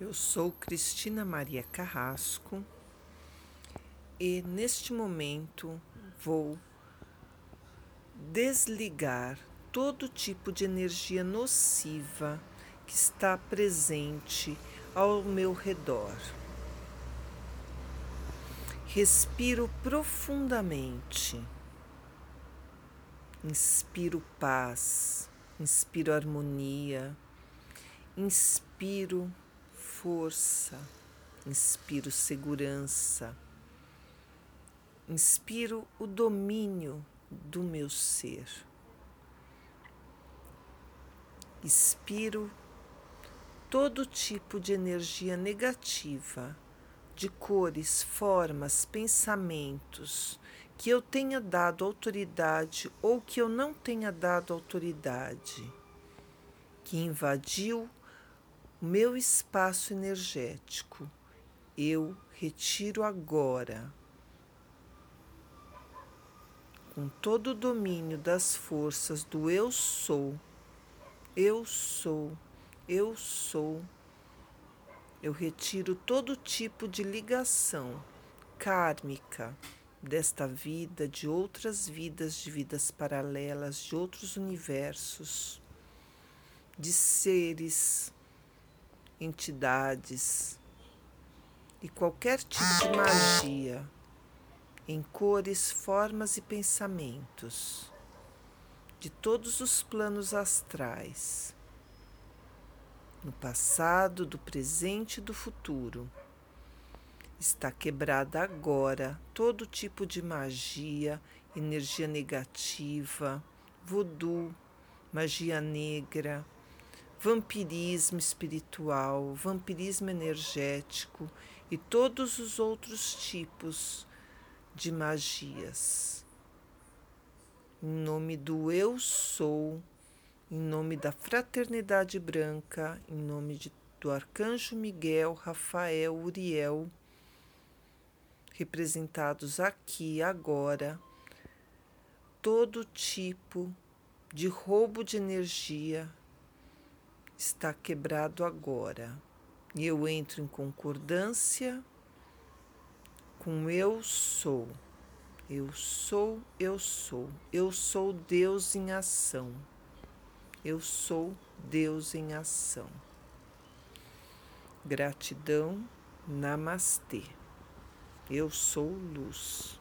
Eu sou Cristina Maria Carrasco e neste momento vou desligar todo tipo de energia nociva que está presente ao meu redor. Respiro profundamente. Inspiro paz, inspiro harmonia, inspiro força, inspiro segurança, inspiro o domínio do meu ser. Expiro todo tipo de energia negativa, de cores, formas, pensamentos que eu tenha dado autoridade ou que eu não tenha dado autoridade, que invadiu o meu espaço energético. Eu retiro agora, com todo o domínio das forças do eu sou, eu sou, eu sou. Eu retiro todo tipo de ligação kármica desta vida, de outras vidas, de vidas paralelas, de outros universos, de seres entidades e qualquer tipo de magia em cores, formas e pensamentos de todos os planos astrais, no passado, do presente e do futuro. Está quebrada agora todo tipo de magia, energia negativa, voodoo, magia negra, vampirismo espiritual, vampirismo energético e todos os outros tipos de magias. Em nome do Eu Sou, em nome da Fraternidade Branca, em nome de, do Arcanjo Miguel, Rafael, Uriel, representados aqui agora, todo tipo de roubo de energia está quebrado agora. E eu entro em concordância com eu sou. Eu sou, eu sou. Eu sou Deus em ação. Eu sou Deus em ação. Gratidão, namastê. Eu sou luz.